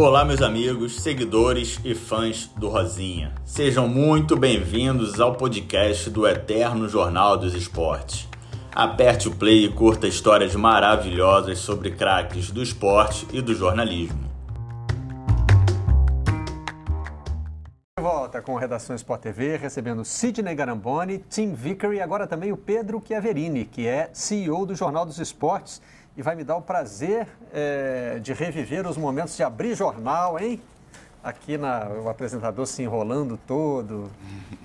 Olá, meus amigos, seguidores e fãs do Rosinha. Sejam muito bem-vindos ao podcast do Eterno Jornal dos Esportes. Aperte o play e curta histórias maravilhosas sobre craques do esporte e do jornalismo. De volta com Redação Sport TV, recebendo Sidney Garamboni, Tim Vickery e agora também o Pedro Chiaverini, que é CEO do Jornal dos Esportes e vai me dar o prazer é, de reviver os momentos de abrir jornal, hein? Aqui na, o apresentador se enrolando todo,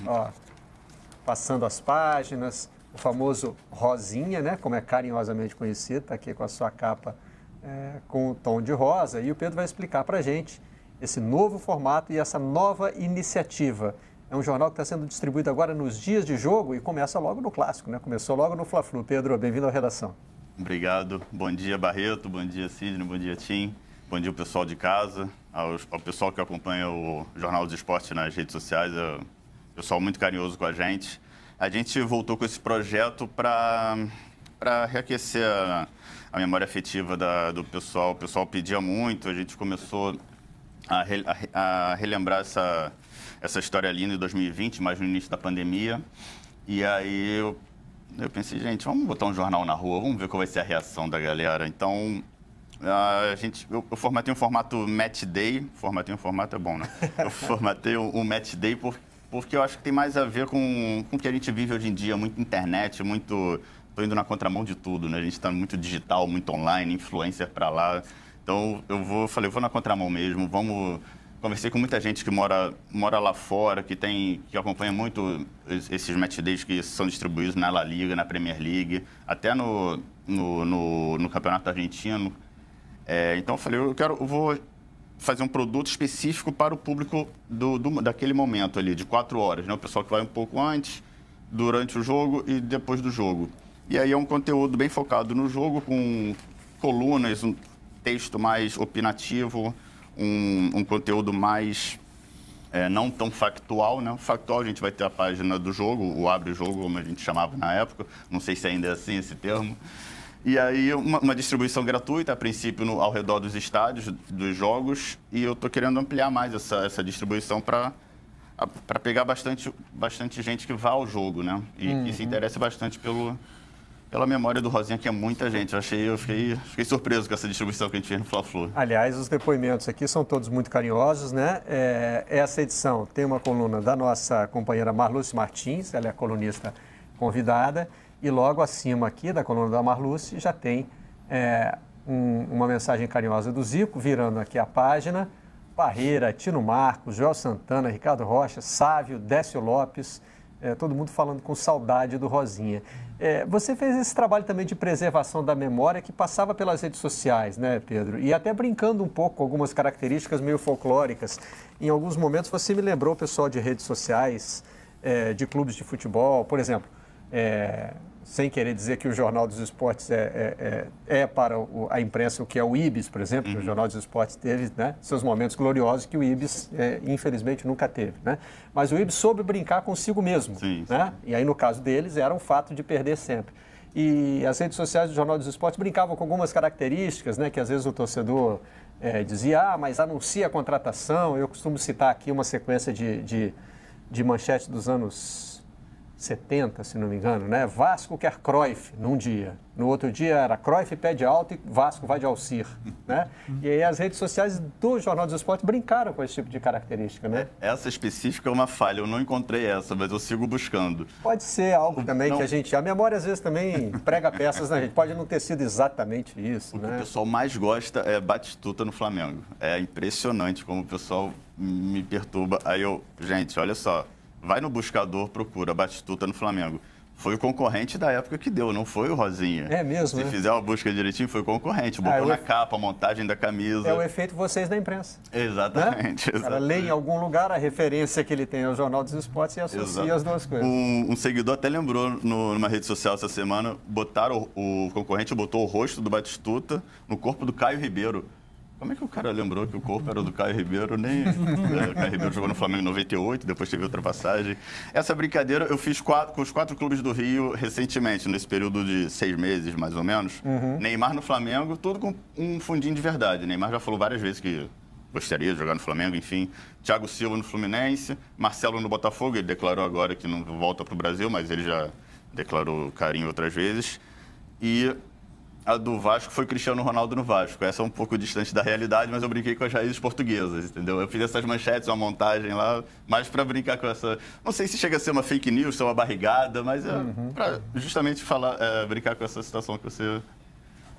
ó, passando as páginas, o famoso Rosinha, né? Como é carinhosamente conhecido, está aqui com a sua capa é, com o tom de rosa. E o Pedro vai explicar para gente esse novo formato e essa nova iniciativa. É um jornal que está sendo distribuído agora nos dias de jogo e começa logo no clássico, né? Começou logo no Fla-Flu. Pedro, bem-vindo à redação. Obrigado. Bom dia, Barreto. Bom dia, Sidney. Bom dia, Tim. Bom dia, pessoal de casa. Ao, ao pessoal que acompanha o Jornal dos Esportes nas redes sociais. É pessoal muito carinhoso com a gente. A gente voltou com esse projeto para reaquecer a, a, memória afetiva da, do pessoal. O pessoal pedia muito. A gente começou a, re, a, a relembrar essa, essa história linda de 2020, mais no início da pandemia. E aí eu pensei, gente, vamos botar um jornal na rua, vamos ver qual vai ser a reação da galera. Então, a gente, eu, eu formatei um formato match day, formatei um formato é bom, né? Eu formatei um, um match day por, porque eu acho que tem mais a ver com, com o que a gente vive hoje em dia, muito internet, muito... Estou indo na contramão de tudo, né? A gente está muito digital, muito online, influencer para lá. Então, eu vou, falei, eu vou na contramão mesmo, vamos conversei com muita gente que mora, mora lá fora, que tem que acompanha muito esses match days que são distribuídos na La Liga, na Premier League, até no, no, no, no Campeonato Argentino. É, então eu falei, eu quero, eu vou fazer um produto específico para o público do, do, daquele momento ali, de quatro horas, né? O pessoal que vai um pouco antes, durante o jogo e depois do jogo. E aí é um conteúdo bem focado no jogo, com colunas, um texto mais opinativo, um, um conteúdo mais é, não tão factual, né? Factual a gente vai ter a página do jogo, o abre jogo, como a gente chamava na época, não sei se ainda é assim esse termo. E aí uma, uma distribuição gratuita, a princípio no, ao redor dos estádios, dos jogos, e eu estou querendo ampliar mais essa, essa distribuição para para pegar bastante, bastante gente que vá ao jogo, né? E uhum. que se interesse bastante pelo, pela memória do Rosinha, que é muita gente. Eu, achei, eu fiquei, fiquei surpreso com essa distribuição que a gente fez no Fla-Flu. Aliás, os depoimentos aqui são todos muito carinhosos, né? É, essa edição tem uma coluna da nossa companheira Marluce Martins, ela é a colunista convidada, e logo acima aqui da coluna da Marluce já tem é, um, uma mensagem carinhosa do Zico, virando aqui a página. Barreira, Tino Marcos, Joel Santana, Ricardo Rocha, Sávio, Décio Lopes, é, todo mundo falando com saudade do Rosinha. É, você fez esse trabalho também de preservação da memória que passava pelas redes sociais, né, Pedro? E até brincando um pouco com algumas características meio folclóricas. Em alguns momentos você me lembrou pessoal de redes sociais, é, de clubes de futebol, por exemplo. Sem querer dizer que o Jornal dos Esportes é, é, é, é para o, a imprensa o que é o IBIS, por exemplo, uhum. o Jornal dos Esportes teve né, seus momentos gloriosos que o IBIS, é, infelizmente, nunca teve. Né? Mas o IBIS soube brincar consigo mesmo. Sim, né? E aí, no caso deles, era o fato de perder sempre. E as redes sociais do Jornal dos Esportes brincavam com algumas características, né, que às vezes o torcedor é, dizia, ah, mas anuncia a contratação. Eu costumo citar aqui uma sequência de, de, de manchete dos anos 70, se não me engano, né? Vasco quer Cruyff num dia. No outro dia era Cruyff pede alto e Vasco vai de Alcir, né? E aí as redes sociais do Jornal dos Esportes brincaram com esse tipo de característica, né? É, essa específica é uma falha, eu não encontrei essa, mas eu sigo buscando. Pode ser algo também não. que a gente... A memória às vezes também prega peças na gente, pode não ter sido exatamente isso, O né? que o pessoal mais gosta é Batistuta no Flamengo. É impressionante como o pessoal me perturba. Aí eu, gente, olha só, vai no buscador, procura Batistuta no Flamengo. Foi o concorrente da época que deu, não foi o Rosinha. É mesmo? Se né? fizer uma busca direitinho, foi o concorrente. Botou ah, na efe... capa, a montagem da camisa. É o efeito vocês da imprensa. Exatamente. Né? Cara lê em algum lugar a referência que ele tem ao Jornal dos Esportes e associa Exato. as duas coisas. Um, um, seguidor até lembrou no, numa rede social essa semana, botaram o, o concorrente botou o rosto do Batistuta no corpo do Caio Ribeiro. Como é que o cara lembrou que o corpo era do Caio Ribeiro? Nem... É, o Caio Ribeiro jogou no Flamengo em 98, depois teve outra passagem. Essa brincadeira eu fiz quatro, com os quatro clubes do Rio recentemente, nesse período de seis meses, mais ou menos. Uhum. Neymar no Flamengo, tudo com um fundinho de verdade. Neymar já falou várias vezes que gostaria de jogar no Flamengo, enfim. Thiago Silva no Fluminense, Marcelo no Botafogo, ele declarou agora que não volta para o Brasil, mas ele já declarou carinho outras vezes. E a do Vasco foi Cristiano Ronaldo no Vasco. Essa é um pouco distante da realidade, mas eu brinquei com as raízes portuguesas, entendeu? Eu fiz essas manchetes, uma montagem lá, mais para brincar com essa. Não sei se chega a ser uma fake news, se é uma barrigada, mas é uhum. para justamente falar, é, brincar com essa situação que você.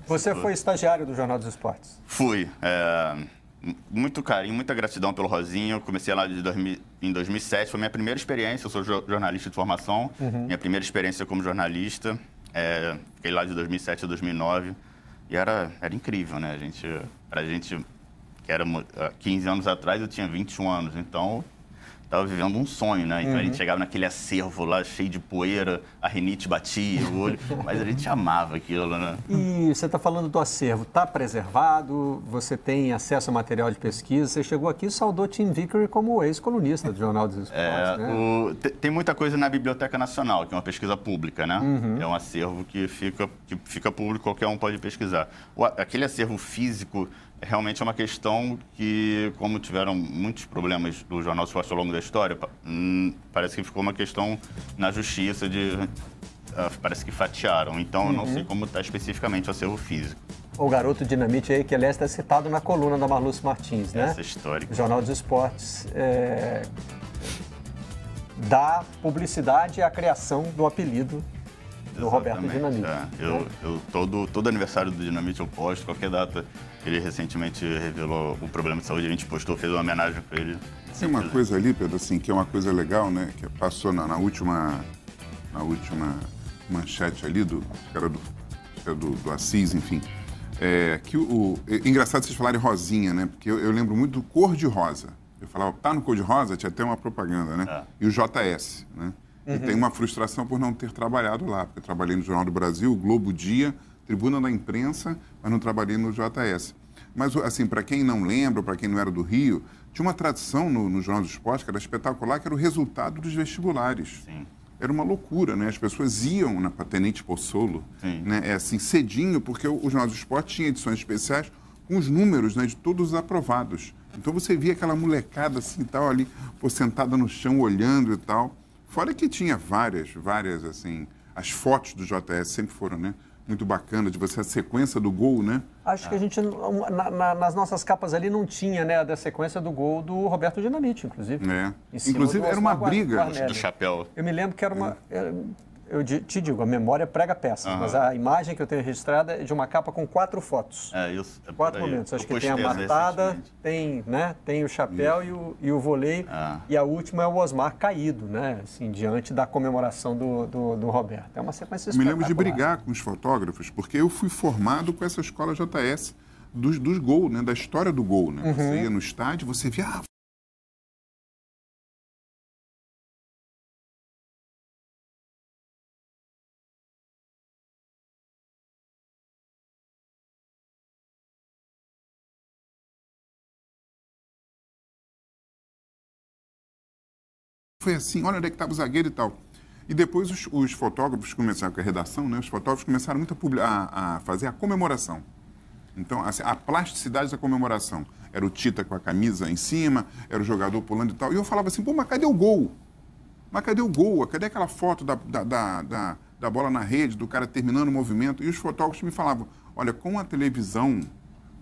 Você foi estagiário do Jornal dos Esportes? Fui. É, muito carinho, muita gratidão pelo Rosinho. Eu comecei lá de 2000, em 2007, foi minha primeira experiência. Eu sou jornalista de formação, uhum. minha primeira experiência como jornalista. É, fiquei lá de 2007 a 2009 e era, era incrível, né? A gente, pra gente, que era 15 anos atrás, eu tinha 21 anos, então estava vivendo um sonho, né? Então uhum. a gente uhum. chegava naquele acervo lá, cheio de poeira, a rinite batia o olho, mas a gente amava aquilo, né? E você está falando do acervo, está preservado? Você tem acesso a material de pesquisa? Você chegou aqui e saudou Tim Vickery como ex-colunista do Jornal dos Esportes, é, né? o, tem muita coisa na Biblioteca Nacional, que é uma pesquisa pública, né? Uhum. É um acervo que fica, que fica público, qualquer um pode pesquisar. O, aquele acervo físico realmente é uma questão que, como tiveram muitos problemas do Jornal Esporte ao longo da história, hum, parece que ficou uma questão na justiça de... Uh, parece que fatiaram. Então, uhum. eu não uhum. sei como está especificamente o acervo físico. O garoto dinamite aí, que aliás está citado na coluna da Marluce Martins, né? Essa história. Jornal dos Esportes. É... Dá publicidade à criação do apelido do Roberto Dinamite. É. Eu, né? eu, todo, todo aniversário do Dinamite eu posto, qualquer data. Ele recentemente revelou o problema de saúde, a gente postou, fez uma homenagem para ele. Tem uma coisa ali, Pedro, assim, que é uma coisa legal, né? Que passou na, na última, na última manchete ali, do, que era do, que era do, do Assis, enfim. É, que o, é engraçado vocês falarem rosinha, né? Porque eu, eu lembro muito do cor de rosa. Eu falava, tá no cor de rosa, tinha até uma propaganda, né? É. E o JS, né? Uhum. E tem uma frustração por não ter trabalhado lá, porque eu trabalhei no Jornal do Brasil, o Globo Dia, Tribuna da Imprensa, mas não trabalhei no JS. Mas, assim, para quem não lembra, para quem não era do Rio, tinha uma tradição no, no Jornal do Esporte, que era espetacular, que era o resultado dos vestibulares. Sim. Era uma loucura, né? As pessoas iam na Patenite Pozzolo, né? É assim, cedinho, porque o, o Jornal do Esporte tinha edições especiais com os números né, de todos os aprovados. Então você via aquela molecada assim tal ali, pô, sentada no chão olhando e tal. Fora que tinha várias, várias, assim, as fotos do JS sempre foram, né? Muito bacana de você, a sequência do gol, né? Acho que a gente, na, na, nas nossas capas ali, não tinha, né, da sequência do gol do Roberto Dinamite, inclusive. É. Inclusive era uma briga. Do chapéu. Eu me lembro que era uma... É eu te digo, a memória prega peça, uhum. mas a imagem que eu tenho registrada é de uma capa com quatro fotos. É isso. É quatro momentos. Acho que tem a matada, tem, né, tem o chapéu e o, e o voleio. Ah. E a última é o Osmar caído, né? Assim, diante da comemoração do, do, do Roberto. É uma sequência Me lembro de brigar com os fotógrafos, porque eu fui formado com essa escola JS dos, dos gols, né? Da história do gol, né? Uhum. Você ia no estádio, você via, ah, foi assim, olha onde é que estava o zagueiro e tal. E depois os, os, fotógrafos começaram, com a redação, né, os fotógrafos começaram muito a, a, a fazer a comemoração. Então, assim, a plasticidade da comemoração. Era o Tita com a camisa em cima, era o jogador pulando e tal. E eu falava assim, pô, mas cadê o gol? Mas cadê o gol? Cadê aquela foto da, da, da, da, da bola na rede, do cara terminando o movimento? E os fotógrafos me falavam, olha, com a televisão,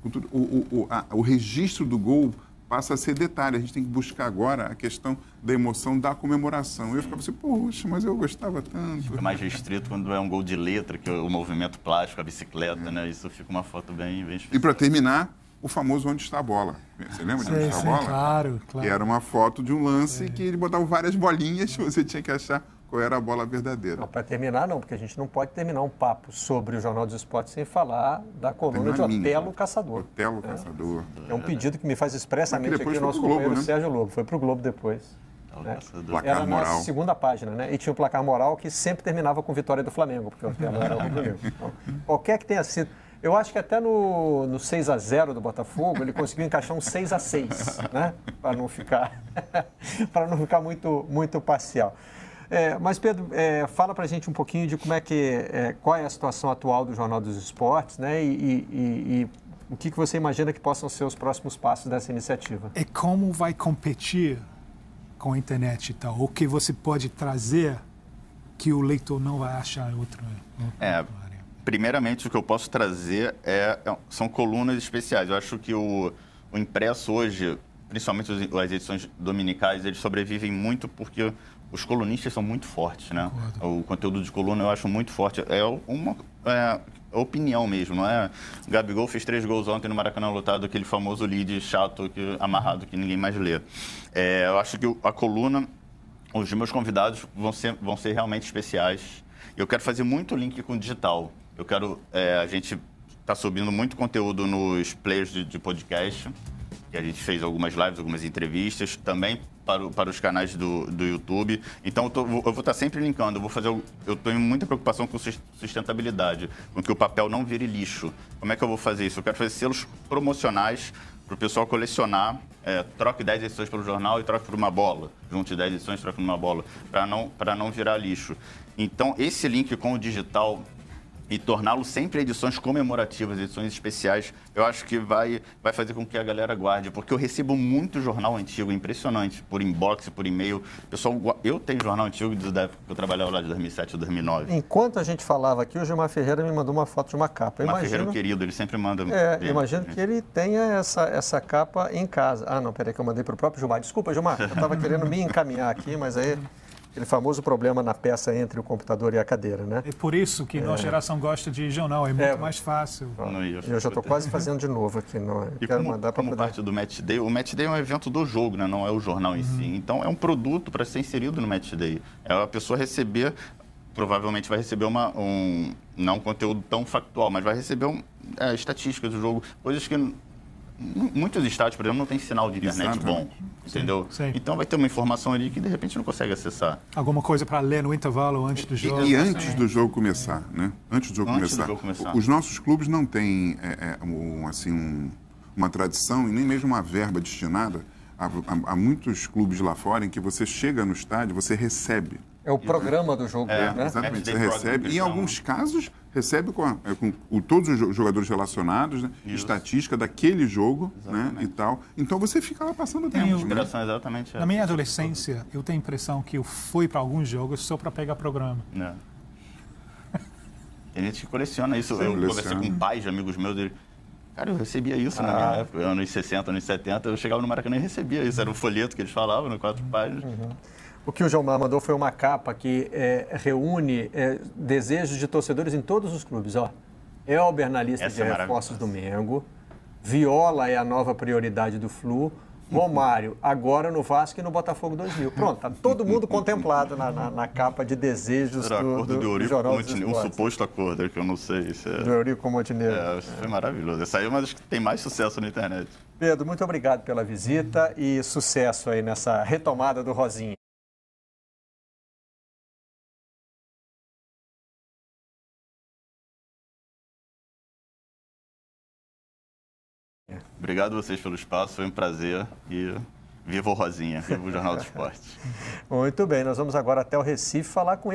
com tudo, o, o, o, a, o registro do gol passa a ser detalhe. A gente tem que buscar agora a questão da emoção da comemoração. Eu ficava assim, poxa, mas eu gostava tanto. Fica mais restrito quando é um gol de letra, que é o movimento plástico, a bicicleta, é. né? Isso fica uma foto bem, bem especial. E para terminar, o famoso Onde está a bola. Você lembra de Onde está a bola? Claro, claro. Que era uma foto de um lance é. que ele botava várias bolinhas, você tinha que achar qual era a bola verdadeira. Para terminar, não, porque a gente não pode terminar um papo sobre o Jornal dos Esportes sem falar da coluna de Otelo minha, Caçador. Otelo é. Caçador. É um pedido que me faz expressamente aqui o nosso Globo, companheiro né? Sérgio Lobo. Foi para o Globo depois. Né? Placar era moral. na segunda página, né? E tinha o placar moral que sempre terminava com vitória do Flamengo, porque o Otelo era o Rubro Então, qualquer que tenha sido. Eu acho que até no, no 6 a 0 do Botafogo ele conseguiu encaixar um 6 a 6 né? Para não ficar para não ficar muito muito parcial. É, mas, Pedro, é, fala para a gente um pouquinho de como é que, é, qual é a situação atual do Jornal dos Esportes, né? E, e, e O que, que você imagina que possam ser os próximos passos dessa iniciativa? É como vai competir com a internet e tal. O que você pode trazer que o leitor não vai achar em outro, outro É, área. primeiramente, o que eu posso trazer é, é- são colunas especiais. Eu acho que o, o impresso hoje, principalmente as edições dominicais, eles sobrevivem muito porque os colunistas são muito fortes, né? O conteúdo de coluna eu acho muito forte. É uma é, opinião mesmo, não é? O Gabigol fez três gols ontem no Maracanã lotado, aquele famoso lead chato, que, amarrado, que ninguém mais lê. É, eu acho que a coluna os meus convidados vão ser, vão ser realmente especiais. Eu quero fazer muito link com o digital. Eu quero. é, a gente está subindo muito conteúdo nos players de, de podcast. Que a gente fez algumas lives, algumas entrevistas, também para, o- para os canais do, do YouTube. Então, eu, tô- eu vou estar sempre linkando. Eu vou fazer. Eu tenho muita preocupação com sus- sustentabilidade, com que o papel não vire lixo. Como é que eu vou fazer isso? Eu quero fazer selos promocionais para o pessoal colecionar, é, troque 10 edições pelo jornal e troque por uma bola. Junte 10 edições, troque por uma bola, para não, para não virar lixo. Então, esse link com o digital e torná-lo sempre edições comemorativas, edições especiais, eu acho que vai, vai fazer com que a galera guarde, porque eu recebo muito jornal antigo, impressionante, por inbox, por e-mail. Pessoal, eu tenho jornal antigo da época que eu trabalhava lá de 2007 ou 2009. Enquanto a gente falava aqui, o Gilmar Ferreira me mandou uma foto de uma capa. Eu Uma Ferreira é imagino, querido, ele sempre manda. é, imagino que ele tenha essa, essa capa em casa. Ah, não, peraí que eu mandei para o próprio Gilmar. Desculpa, Gilmar, eu estava querendo me encaminhar aqui, mas aí aquele famoso problema na peça entre o computador e a cadeira, né? É por isso que nossa geração gosta de jornal, é muito É. mais fácil. Não. Eu já estou quase fazendo de novo aqui. Não, eu E quero como, mandar para como poder... parte do Match Day, o Match Day é um evento do jogo, né? não é o jornal em si. Então é um produto para ser inserido no Match Day. É a pessoa receber, provavelmente vai receber uma, um, não um conteúdo tão factual, mas vai receber um, é, estatísticas do jogo, coisas que muitos estádios, por exemplo, não tem sinal de internet Exatamente. bom, entendeu? sim. Então vai ter uma informação ali que de repente não consegue acessar. Alguma coisa para ler no intervalo antes do jogo. E antes do jogo começar, né? Antes do jogo, Antes do começar, jogo começar. Os nossos clubes não têm é, é, um, assim, um- uma tradição e nem mesmo uma verba destinada a, a- a muitos clubes lá fora em que você chega no estádio, você recebe. É o programa do jogo, É, né? Exatamente, Match você recebe. E em eles alguns casos, recebe com, a- é, com o- todos os jo- jogadores relacionados, né? estatística daquele jogo né? e tal. Então você fica lá passando Tem tempo. o- né? É exatamente essa. Na minha adolescência, eu tenho a impressão que eu fui para alguns jogos só para pegar programa. né? Tem gente que coleciona isso. Sim, eu coleciona. conversei com pais de amigos meus. Ele, Cara, eu recebia isso na Ah. minha época, anos 60, anos 70. Eu chegava no Maracanã e recebia isso. Era um folheto que eles falavam, no quatro páginas. O que o Gilmar mandou foi uma capa que é, reúne é, desejos de torcedores em todos os clubes. Ó. Elber na lista Essa de é reforços do Mengo. Viola é a nova prioridade do Flu. Romário, agora no Vasco e no Botafogo 2000. Pronto, tá todo mundo contemplado na, na- na capa de desejos Era do, acordo do, de Eurico Montenegro, um suposto acordo, que eu não sei. Isso é, Do Eurico Montenegro. é, isso foi maravilhoso. Essa aí é uma das que tem mais sucesso na internet. Pedro, muito obrigado pela visita e sucesso aí nessa retomada do Rosinha. Obrigado a vocês pelo espaço, foi um prazer. E viva o Rosinha, viva o Jornal do Esporte. Muito bem, nós vamos agora até o Recife falar com ele.